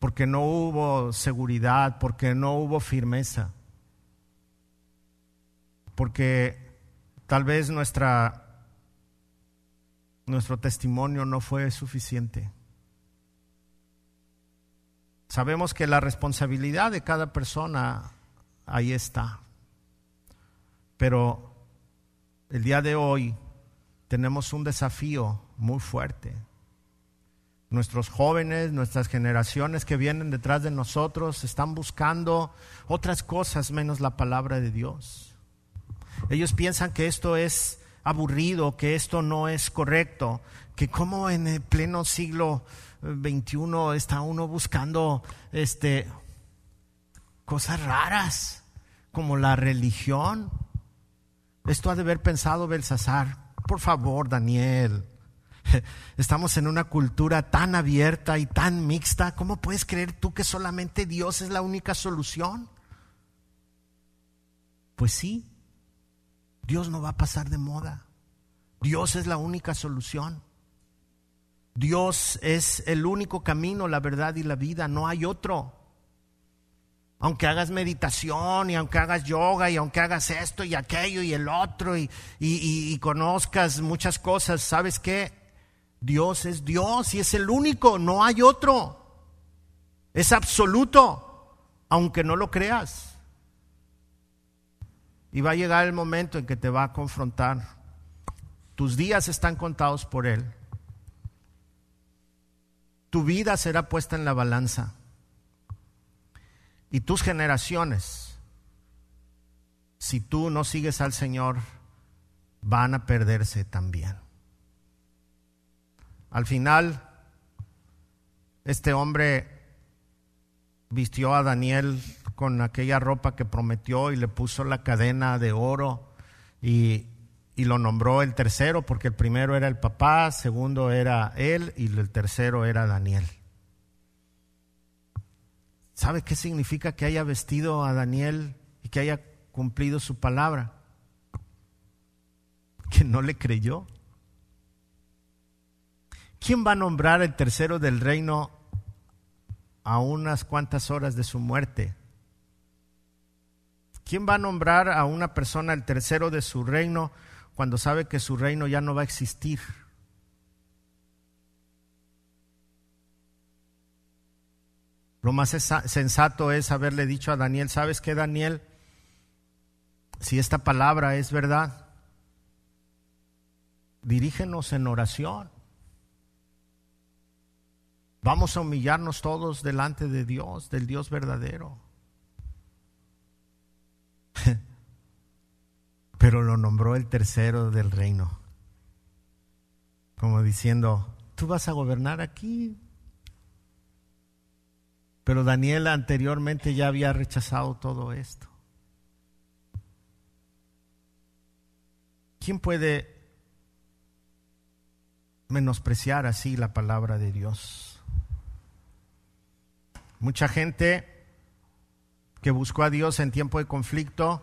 porque no hubo seguridad, porque no hubo firmeza, porque tal vez nuestra nuestro testimonio no fue suficiente. Sabemos que la responsabilidad de cada persona ahí está. Pero el día de hoy tenemos un desafío muy fuerte. Nuestros jóvenes, nuestras generaciones que vienen detrás de nosotros están buscando otras cosas menos la palabra de Dios. Ellos piensan que esto es aburrido, que esto no es correcto, que como en el pleno siglo XXI está uno buscando este, cosas raras como la religión. Esto ha de haber pensado Belsasar. Por favor, Daniel, (laughs) estamos en una cultura tan abierta y tan mixta. ¿Cómo puedes creer tú que solamente Dios es la única solución? Pues sí, Dios no va a pasar de moda. Dios es la única solución. Dios es el único camino, la verdad y la vida. No hay otro. Aunque hagas meditación y aunque hagas yoga y aunque hagas esto y aquello y el otro y, conozcas muchas cosas, ¿sabes qué? Dios es Dios y es el único, no hay otro. Es absoluto, aunque no lo creas. Y va a llegar el momento en que te va a confrontar. Tus días están contados por Él. Tu vida será puesta en la balanza. Y tus generaciones, si tú no sigues al Señor, van a perderse también. Al final, este hombre vistió a Daniel con aquella ropa que prometió y le puso la cadena de oro y, lo nombró el tercero porque el primero era el papá, segundo era él y el tercero era Daniel. ¿Sabe qué significa que haya vestido a Daniel y que haya cumplido su palabra? Que no le creyó. ¿Quién va a nombrar el tercero del reino a unas cuantas horas de su muerte? ¿Quién va a nombrar a una persona el tercero de su reino cuando sabe que su reino ya no va a existir? Lo más sensato es haberle dicho a Daniel, ¿sabes qué, Daniel? Si esta palabra es verdad, dirígenos en oración. Vamos a humillarnos todos delante de Dios, del Dios verdadero. (laughs) Pero lo nombró el tercero del reino, como diciendo, tú vas a gobernar aquí, pero Daniel anteriormente ya había rechazado todo esto. ¿Quién puede menospreciar así la palabra de Dios? Mucha gente que buscó a Dios en tiempo de conflicto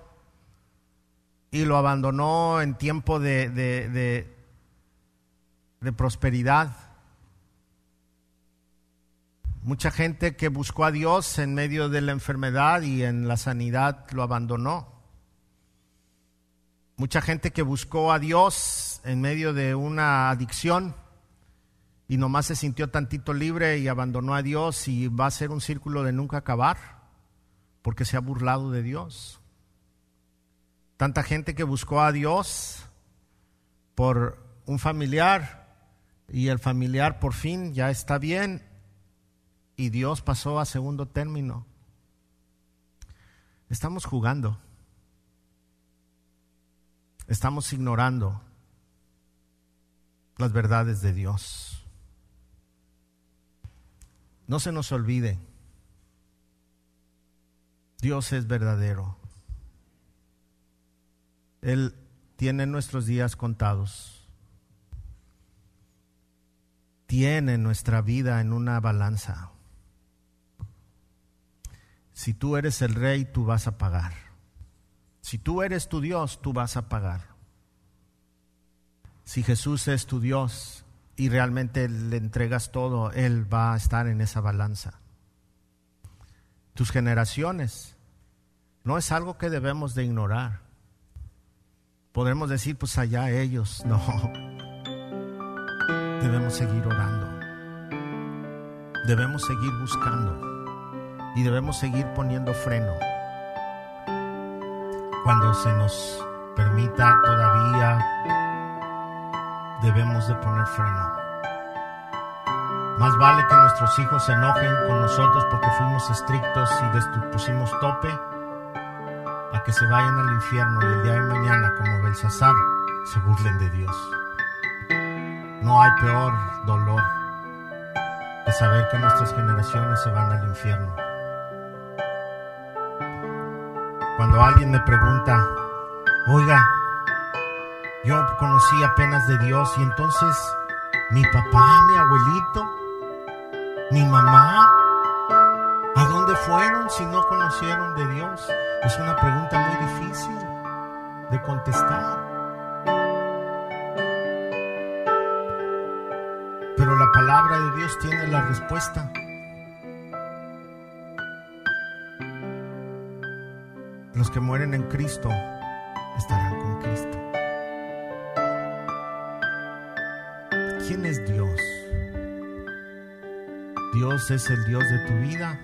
y lo abandonó en tiempo de, de, prosperidad Mucha gente que buscó a Dios en medio de la enfermedad y en la sanidad lo abandonó. Mucha gente que buscó a Dios en medio de una adicción y nomás se sintió tantito libre y abandonó a Dios y va a ser un círculo de nunca acabar porque se ha burlado de Dios. Tanta gente que buscó a Dios por un familiar y el familiar por fin ya está bien y Dios pasó a segundo término. Estamos jugando. Estamos ignorando las verdades de Dios. No se nos olvide, Dios es verdadero. Él tiene nuestros días contados. Tiene nuestra vida en una balanza. Si tú eres el rey, tú vas a pagar. Si tú eres tu Dios, tú vas a pagar. Si Jesús es tu Dios y realmente le entregas todo, Él va a estar en esa balanza. Tus generaciones no es algo que debemos de ignorar. Podemos decir, pues allá ellos, (laughs) no. Debemos seguir orando. Debemos seguir buscando y debemos seguir poniendo freno. Cuando se nos permita todavía, debemos de poner freno. Más vale que nuestros hijos se enojen con nosotros porque fuimos estrictos y pusimos tope a que se vayan al infierno y el día de mañana, como Belsasar, se burlen de Dios. No hay peor dolor que saber que nuestras generaciones se van al infierno. Cuando alguien me pregunta, oiga, yo conocí apenas de Dios y entonces mi papá, mi abuelito, mi mamá, ¿a dónde fueron si no conocieron de Dios? Es una pregunta muy difícil de contestar. Pero la palabra de Dios tiene la respuesta. Los que mueren en Cristo estarán ¿Dios es el Dios de tu vida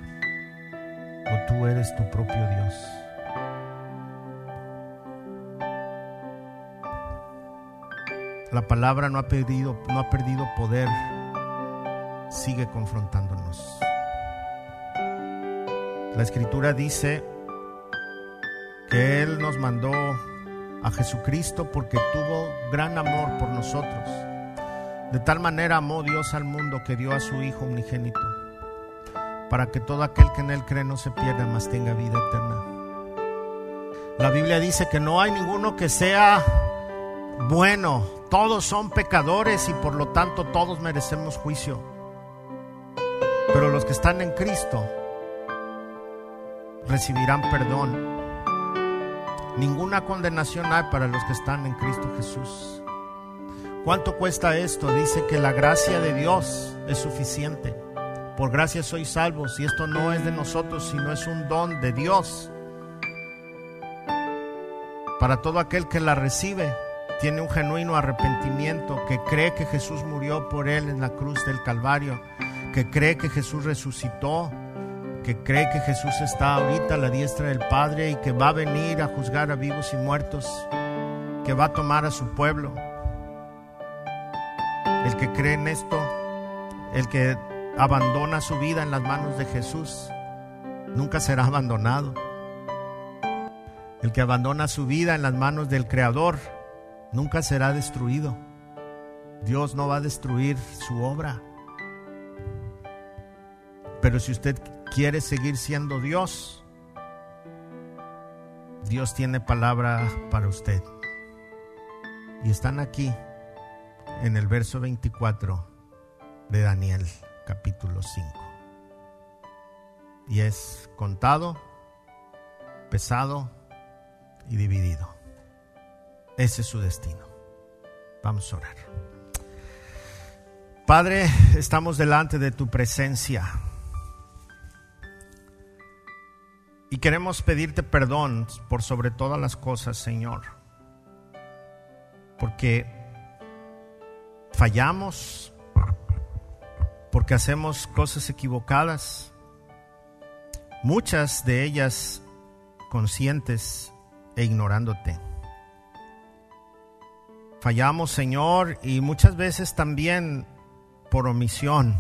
o tú eres tu propio Dios? La palabra no ha perdido, no ha perdido poder, sigue confrontándonos. La escritura dice que Él nos mandó a Jesucristo porque tuvo gran amor por nosotros. De tal manera amó Dios al mundo que dio a su Hijo unigénito, para que todo aquel que en Él cree no se pierda, mas tenga vida eterna. La Biblia dice que no hay ninguno que sea bueno, todos son pecadores y por lo tanto todos merecemos juicio. Pero los que están en Cristo recibirán perdón Ninguna condenación hay para los que están en Cristo Jesús. ¿Cuánto cuesta esto? Dice que la gracia de Dios es suficiente. Por gracia sois salvos y esto no es de nosotros, sino es un don de Dios. Para todo aquel que la recibe, tiene un genuino arrepentimiento, que cree que Jesús murió por él en la cruz del Calvario, que cree que Jesús resucitó, que cree que Jesús está ahorita a la diestra del Padre y que va a venir a juzgar a vivos y muertos, que va a tomar a su pueblo. El que cree en esto, el que abandona su vida en las manos de Jesús, nunca será abandonado. El que abandona su vida en las manos del Creador, nunca será destruido. Dios no va a destruir su obra. Pero si usted quiere seguir siendo Dios, Dios tiene palabra para usted. Y están aquí en el verso 24 de Daniel capítulo 5. Y es contado, pesado y dividido. Ese es su destino. Vamos a orar. Padre, estamos delante de tu presencia. Y queremos pedirte perdón por sobre todas las cosas, Señor. Porque fallamos, porque hacemos cosas equivocadas, muchas de ellas conscientes e ignorándote. Fallamos, Señor, y muchas veces también por omisión,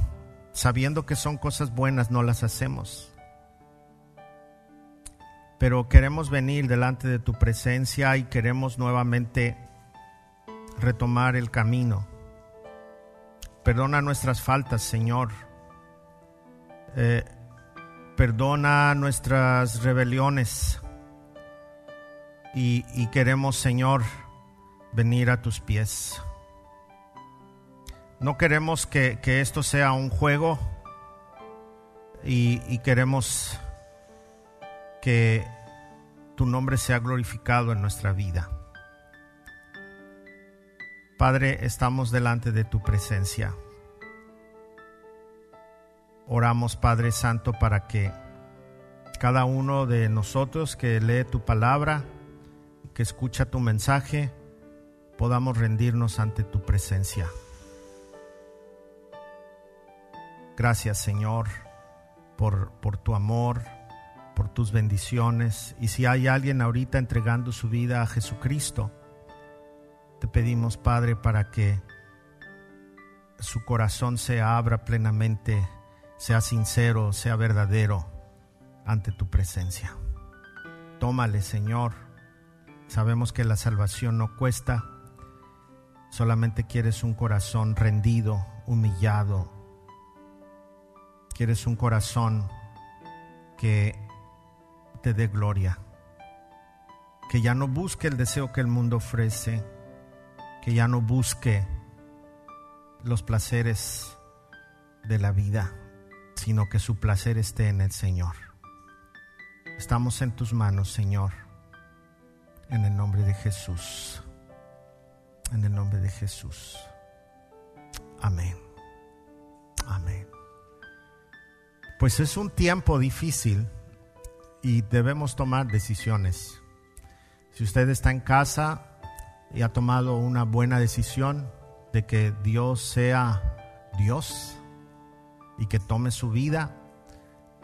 sabiendo que son cosas buenas, no las hacemos pero queremos venir delante de tu presencia y queremos nuevamente retomar el camino. Perdona nuestras faltas, Señor. Eh, perdona nuestras rebeliones. Y, queremos, Señor, venir a tus pies. No queremos que, esto sea un juego y, y queremos que tu nombre sea glorificado en nuestra vida. Padre, estamos delante de tu presencia. Oramos, Padre Santo, para que cada uno de nosotros que lee tu palabra, que escucha tu mensaje, podamos rendirnos ante tu presencia. Gracias, Señor, por, por tu amor por tus bendiciones. Y si hay alguien ahorita entregando su vida a Jesucristo, te pedimos, Padre, para que su corazón se abra plenamente, sea sincero, sea verdadero ante tu presencia. Tómale, Señor. Sabemos que la salvación no cuesta. Solamente quieres un corazón rendido, humillado. Quieres un corazón que te dé gloria. Que ya no busque el deseo que el mundo ofrece, que ya no busque los placeres de la vida, sino que su placer esté en el Señor. Estamos en tus manos, Señor, en el nombre de Jesús. En el nombre de Jesús. Amén. Amén. Pues es un tiempo difícil y debemos tomar decisiones. Si usted está en casa y ha tomado una buena decisión de que Dios sea Dios y que tome su vida,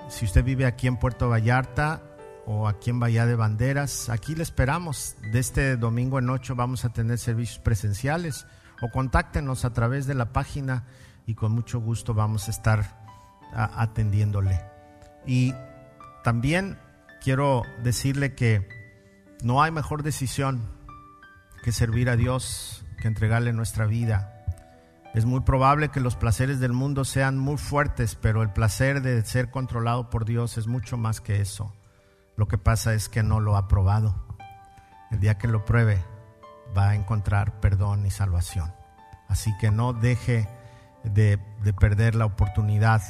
si usted vive aquí en Puerto Vallarta o aquí en Bahía de Banderas, aquí le esperamos. De este domingo en ocho vamos a tener servicios presenciales o contáctenos a través de la página y con mucho gusto vamos a estar atendiéndole. Y también quiero decirle que no hay mejor decisión que servir a Dios, que entregarle nuestra vida. Es muy probable que los placeres del mundo sean muy fuertes, pero el placer de ser controlado por Dios es mucho más que eso. Lo que pasa es que no lo ha probado. El día que lo pruebe va a encontrar perdón y salvación. Así que no deje de, de perder la oportunidad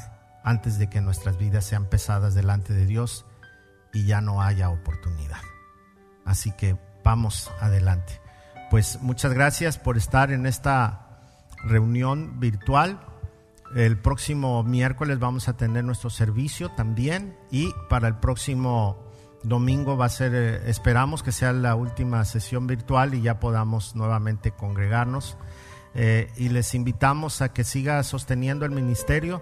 antes de que nuestras vidas sean pesadas delante de Dios y ya no haya oportunidad. Así que vamos adelante. Pues muchas gracias por estar en esta reunión virtual. El próximo miércoles vamos a tener nuestro servicio también y para el próximo domingo va a ser, eh, esperamos que sea la última sesión virtual y ya podamos nuevamente congregarnos. Eh, y les invitamos a que siga sosteniendo el ministerio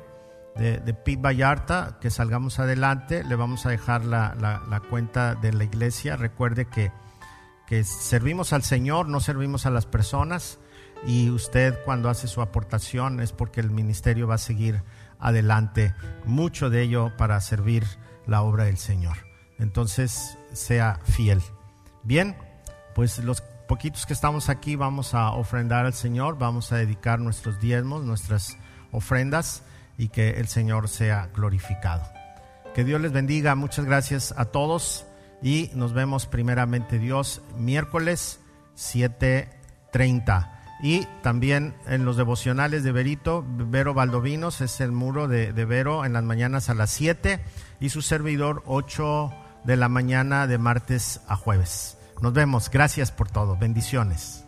de, de Pete Vallarta, que salgamos adelante. Le vamos a dejar la, la, cuenta de la iglesia. Recuerde que, que servimos al Señor, no servimos a las personas. Y usted cuando hace su aportación es porque el ministerio va a seguir adelante, mucho de ello para servir la obra del Señor. Entonces, sea fiel. Bien, pues los poquitos que estamos aquí vamos a ofrendar al Señor, vamos a dedicar nuestros diezmos, nuestras ofrendas y que el Señor sea glorificado. Que Dios les bendiga, muchas gracias a todos y nos vemos primeramente Dios miércoles 7.30. Y también en los devocionales de Verito, Vero Valdovinos es el muro de, de Vero en las mañanas a las 7 y su servidor 8 de la mañana de martes a jueves. Nos vemos. Gracias por todo. Bendiciones.